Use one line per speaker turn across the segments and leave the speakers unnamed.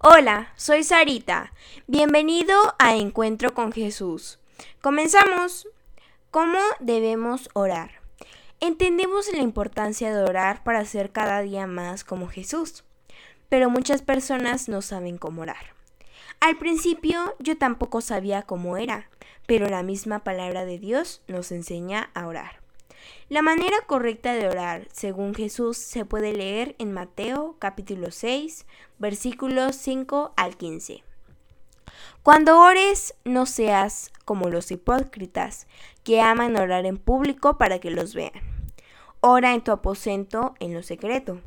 Hola, soy Sarita. Bienvenido a Encuentro con Jesús. Comenzamos. ¿Cómo debemos orar? Entendemos la importancia de orar para ser cada día más como Jesús, pero muchas personas no saben cómo orar. Al principio yo tampoco sabía cómo era, pero la misma palabra de Dios nos enseña a orar. La manera correcta de orar, según Jesús, se puede leer en Mateo capítulo 6, versículos 5 al 15. Cuando ores, no seas como los hipócritas, que aman orar en público para que los vean. Ora en tu aposento en lo secreto.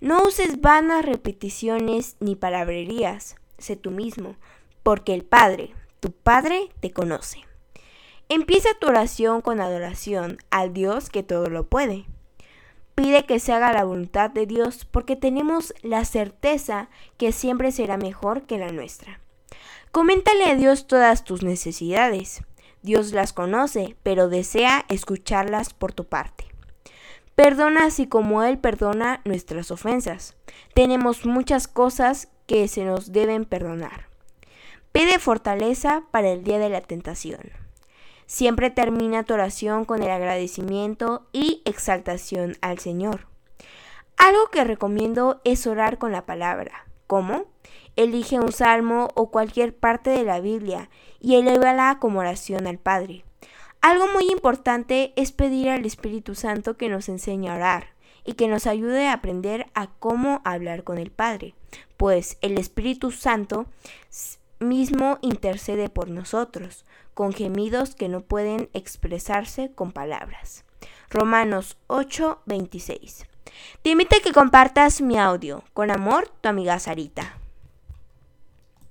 No uses vanas repeticiones ni palabrerías. Sé tú mismo, porque el Padre, tu Padre, te conoce. Empieza tu oración con adoración al Dios que todo lo puede. Pide que se haga la voluntad de Dios porque tenemos la certeza que siempre será mejor que la nuestra. Coméntale a Dios todas tus necesidades. Dios las conoce, pero desea escucharlas por tu parte. Perdona así como Él perdona nuestras ofensas. Tenemos muchas cosas que se nos deben perdonar. Pide fortaleza para el día de la tentación. Siempre termina tu oración con el agradecimiento y exaltación al Señor. Algo que recomiendo es orar con la palabra. ¿Cómo? Elige un salmo o cualquier parte de la Biblia y elévala como oración al Padre. Algo muy importante es pedir al Espíritu Santo que nos enseñe a orar y que nos ayude a aprender a cómo hablar con el Padre, pues el Espíritu Santo mismo intercede por nosotros, con gemidos que no pueden expresarse con palabras. Romanos 8:26. Te invito a que compartas mi audio. Con amor, tu amiga Sarita.